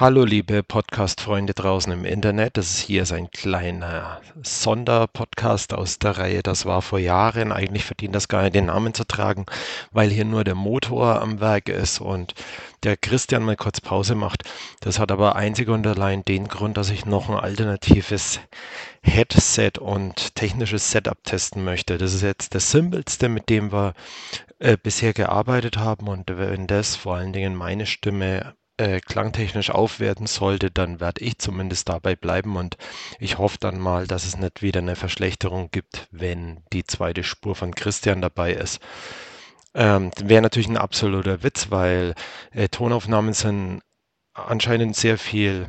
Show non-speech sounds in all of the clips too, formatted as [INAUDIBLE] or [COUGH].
Hallo, liebe Podcast-Freunde draußen im Internet. Das ist hier ist ein kleiner Sonderpodcast aus der Reihe Das war vor Jahren. Eigentlich verdient das gar nicht den Namen zu tragen, weil hier nur der Motor am Werk ist und der Christian mal kurz Pause macht. Das hat aber einzig und allein den Grund, dass ich noch ein alternatives Headset und technisches Setup testen möchte. Das ist jetzt das simpelste, mit dem wir äh, bisher gearbeitet haben und wenn das vor allen Dingen meine Stimme äh, klangtechnisch aufwerten sollte, dann werde ich zumindest dabei bleiben und ich hoffe dann mal, dass es nicht wieder eine Verschlechterung gibt, wenn die zweite Spur von Christian dabei ist. Ähm, Wäre natürlich ein absoluter Witz, weil äh, Tonaufnahmen sind anscheinend sehr viel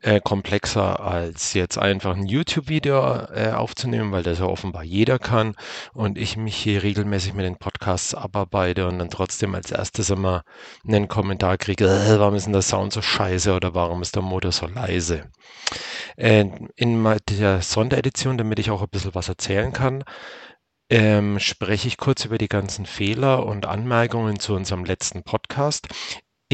äh, komplexer als jetzt einfach ein YouTube-Video äh, aufzunehmen, weil das ja offenbar jeder kann und ich mich hier regelmäßig mit den Podcasts abarbeite und dann trotzdem als erstes immer einen Kommentar kriege, äh, warum ist denn der Sound so scheiße oder warum ist der Motor so leise. Äh, in der Sonderedition, damit ich auch ein bisschen was erzählen kann, ähm, spreche ich kurz über die ganzen Fehler und Anmerkungen zu unserem letzten Podcast.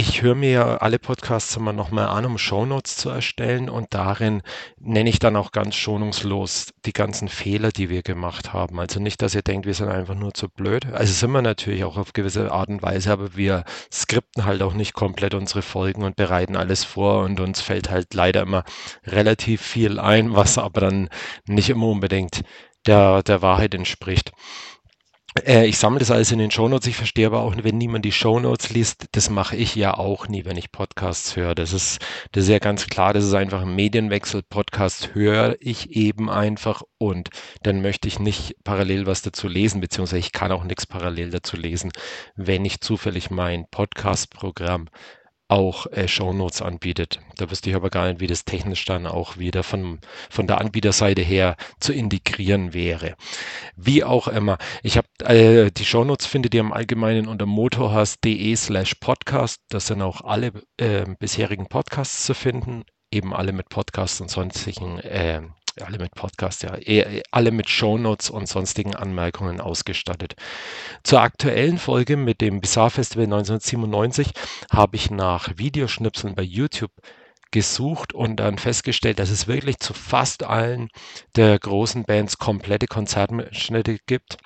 Ich höre mir alle Podcasts immer nochmal an, um Shownotes zu erstellen und darin nenne ich dann auch ganz schonungslos die ganzen Fehler, die wir gemacht haben. Also nicht, dass ihr denkt, wir sind einfach nur zu blöd. Also sind wir natürlich auch auf gewisse Art und Weise, aber wir skripten halt auch nicht komplett unsere Folgen und bereiten alles vor und uns fällt halt leider immer relativ viel ein, was aber dann nicht immer unbedingt der, der Wahrheit entspricht. Äh, ich sammle das alles in den Shownotes. Ich verstehe aber auch, wenn niemand die Shownotes liest, das mache ich ja auch nie, wenn ich Podcasts höre. Das ist, das ist ja ganz klar, das ist einfach ein Medienwechsel. Podcast höre ich eben einfach und dann möchte ich nicht parallel was dazu lesen, beziehungsweise ich kann auch nichts parallel dazu lesen, wenn ich zufällig mein Podcast-Programm auch äh, Shownotes anbietet. Da wüsste ich aber gar nicht, wie das technisch dann auch wieder von, von der Anbieterseite her zu integrieren wäre. Wie auch immer. Ich habe äh, die Shownotes findet ihr im Allgemeinen unter motorhaus.de slash podcast. Das sind auch alle äh, bisherigen Podcasts zu finden, eben alle mit Podcasts und sonstigen äh, alle mit Podcast, ja, eh, alle mit Shownotes und sonstigen Anmerkungen ausgestattet. Zur aktuellen Folge mit dem Bizarre Festival 1997 habe ich nach Videoschnipseln bei YouTube gesucht und dann festgestellt, dass es wirklich zu fast allen der großen Bands komplette Konzertschnitte gibt.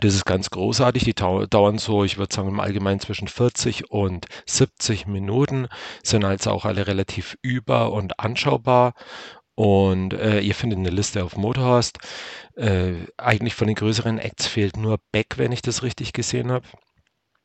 Das ist ganz großartig. Die dauern so, ich würde sagen, im Allgemeinen zwischen 40 und 70 Minuten, sind also auch alle relativ über- und anschaubar. Und äh, ihr findet eine Liste auf Motorhorst. Äh, eigentlich von den größeren Acts fehlt nur Beck, wenn ich das richtig gesehen habe.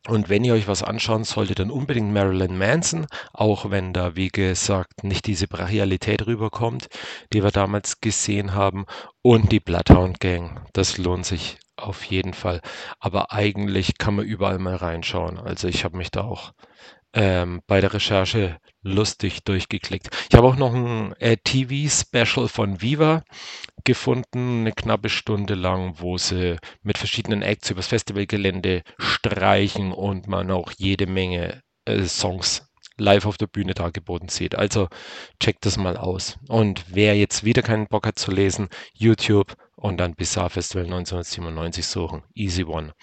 Und wenn ihr euch was anschauen solltet, dann unbedingt Marilyn Manson, auch wenn da, wie gesagt, nicht diese Brachialität rüberkommt, die wir damals gesehen haben. Und die Bloodhound Gang, das lohnt sich auf jeden Fall. Aber eigentlich kann man überall mal reinschauen. Also ich habe mich da auch ähm, bei der Recherche lustig durchgeklickt. Ich habe auch noch ein äh, TV-Special von Viva gefunden, eine knappe Stunde lang, wo sie mit verschiedenen Acts übers Festivalgelände streichen und man auch jede Menge äh, Songs live auf der Bühne dargeboten sieht. Also checkt das mal aus. Und wer jetzt wieder keinen Bock hat zu lesen, YouTube und dann Bizarre Festival 1997 suchen. Easy One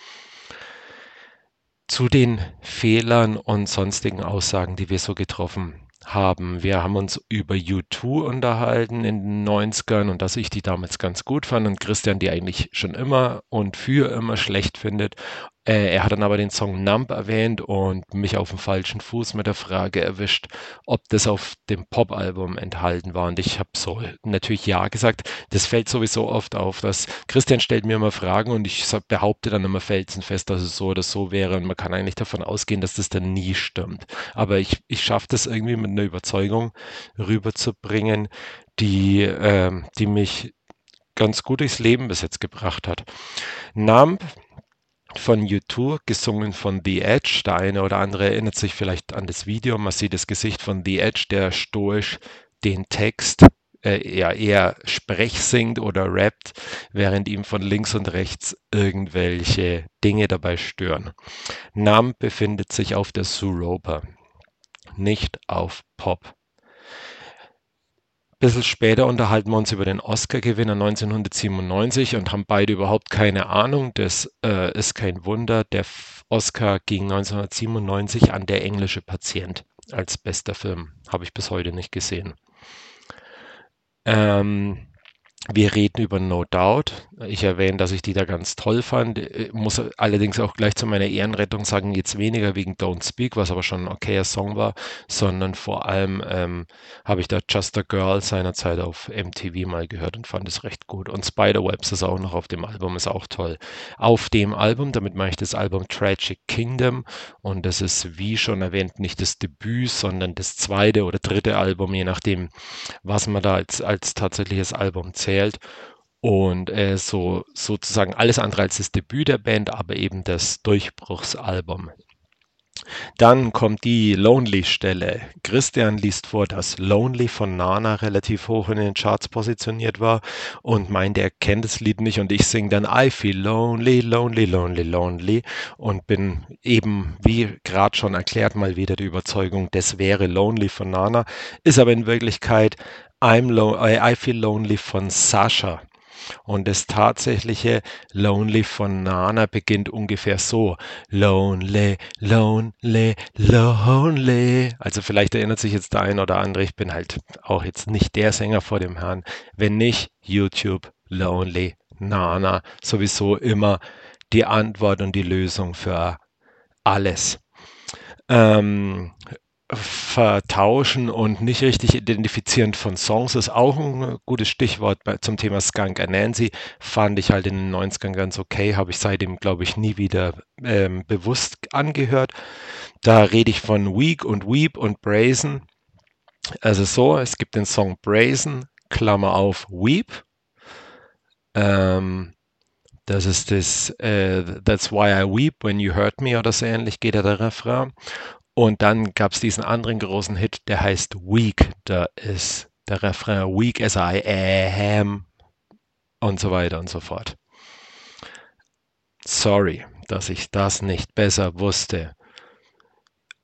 zu den Fehlern und sonstigen Aussagen, die wir so getroffen haben. Wir haben uns über U2 unterhalten in den 90ern und dass ich die damals ganz gut fand und Christian die eigentlich schon immer und für immer schlecht findet. Äh, er hat dann aber den Song Numb erwähnt und mich auf dem falschen Fuß mit der Frage erwischt, ob das auf dem Pop-Album enthalten war. Und ich habe so natürlich ja gesagt. Das fällt sowieso oft auf, dass Christian stellt mir immer Fragen und ich behaupte dann immer felsenfest, dass es so oder so wäre. Und man kann eigentlich davon ausgehen, dass das dann nie stimmt. Aber ich, ich schaffe das irgendwie mit einer Überzeugung rüberzubringen, die, äh, die mich ganz gut durchs Leben bis jetzt gebracht hat. Numb von U2, gesungen von The Edge. Der eine oder andere erinnert sich vielleicht an das Video. Man sieht das Gesicht von The Edge, der stoisch den Text äh, eher Sprech singt oder rappt, während ihm von links und rechts irgendwelche Dinge dabei stören. Nam befindet sich auf der Suropa, nicht auf Pop bisschen später unterhalten wir uns über den Oscar-Gewinner 1997 und haben beide überhaupt keine Ahnung. Das äh, ist kein Wunder. Der Oscar ging 1997 an Der englische Patient. als bester Film. Habe ich bis heute nicht gesehen. Ähm, wir reden über No Doubt. Ich erwähne, dass ich die da ganz toll fand. Ich muss allerdings auch gleich zu meiner Ehrenrettung sagen, jetzt weniger wegen Don't Speak, was aber schon ein okayer Song war, sondern vor allem ähm, habe ich da Just a Girl seinerzeit auf MTV mal gehört und fand es recht gut. Und Spiderwebs ist auch noch auf dem Album, ist auch toll. Auf dem Album, damit mache ich das Album Tragic Kingdom und das ist, wie schon erwähnt, nicht das Debüt, sondern das zweite oder dritte Album, je nachdem, was man da als, als tatsächliches Album zählt gewählt und äh, so sozusagen alles andere als das Debüt der Band, aber eben das Durchbruchsalbum. Dann kommt die Lonely-Stelle. Christian liest vor, dass Lonely von Nana relativ hoch in den Charts positioniert war und meint, er kennt das Lied nicht und ich singe dann I feel lonely, lonely, lonely, lonely und bin eben, wie gerade schon erklärt, mal wieder die Überzeugung, das wäre Lonely von Nana, ist aber in Wirklichkeit I'm lo I Feel Lonely von Sasha. Und das tatsächliche Lonely von Nana beginnt ungefähr so. Lonely, lonely, lonely. Also vielleicht erinnert sich jetzt der ein oder andere, ich bin halt auch jetzt nicht der Sänger vor dem Herrn. Wenn nicht, YouTube, Lonely, Nana. Sowieso immer die Antwort und die Lösung für alles. Ähm, Vertauschen und nicht richtig identifizieren von Songs ist auch ein gutes Stichwort zum Thema Skunk Nancy. Fand ich halt in den 90ern ganz okay, habe ich seitdem, glaube ich, nie wieder ähm, bewusst angehört. Da rede ich von Weak und Weep und Brazen. Also so, es gibt den Song Brazen, Klammer auf, Weep. Ähm, das ist das äh, That's Why I Weep When You Hurt Me oder so ähnlich geht ja der Refrain. Und dann gab es diesen anderen großen Hit, der heißt Weak. Da ist der Refrain Weak as I am und so weiter und so fort. Sorry, dass ich das nicht besser wusste.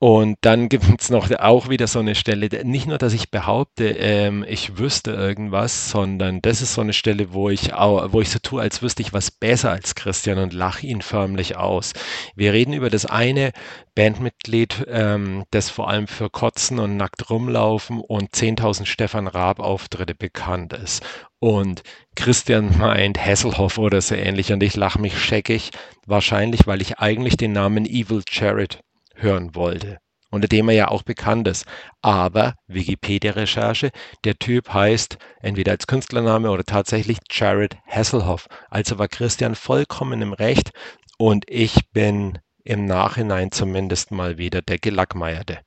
Und dann [LAUGHS] gibt es noch auch wieder so eine Stelle, nicht nur, dass ich behaupte, ähm, ich wüsste irgendwas, sondern das ist so eine Stelle, wo ich, auch, wo ich so tue, als wüsste ich was besser als Christian und lache ihn förmlich aus. Wir reden über das eine Bandmitglied, ähm, das vor allem für Kotzen und nackt rumlaufen und 10.000 Stefan Raab Auftritte bekannt ist. Und Christian [LAUGHS] meint Hasselhoff oder so ähnlich und ich lache mich scheckig, wahrscheinlich, weil ich eigentlich den Namen Evil Jared hören wollte, unter dem er ja auch bekannt ist. Aber Wikipedia-Recherche, der Typ heißt entweder als Künstlername oder tatsächlich Jared Hasselhoff. Also war Christian vollkommen im Recht und ich bin im Nachhinein zumindest mal wieder der Gelackmeierte.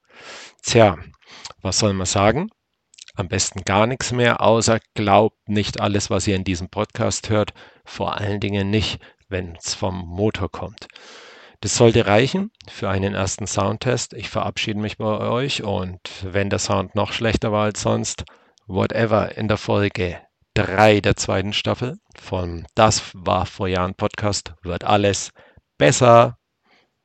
Tja, was soll man sagen? Am besten gar nichts mehr, außer glaubt nicht alles, was ihr in diesem Podcast hört, vor allen Dingen nicht, wenn es vom Motor kommt. Das sollte reichen für einen ersten Soundtest. Ich verabschiede mich bei euch und wenn der Sound noch schlechter war als sonst, whatever in der Folge 3 der zweiten Staffel von Das war vor Jahren Podcast wird alles besser.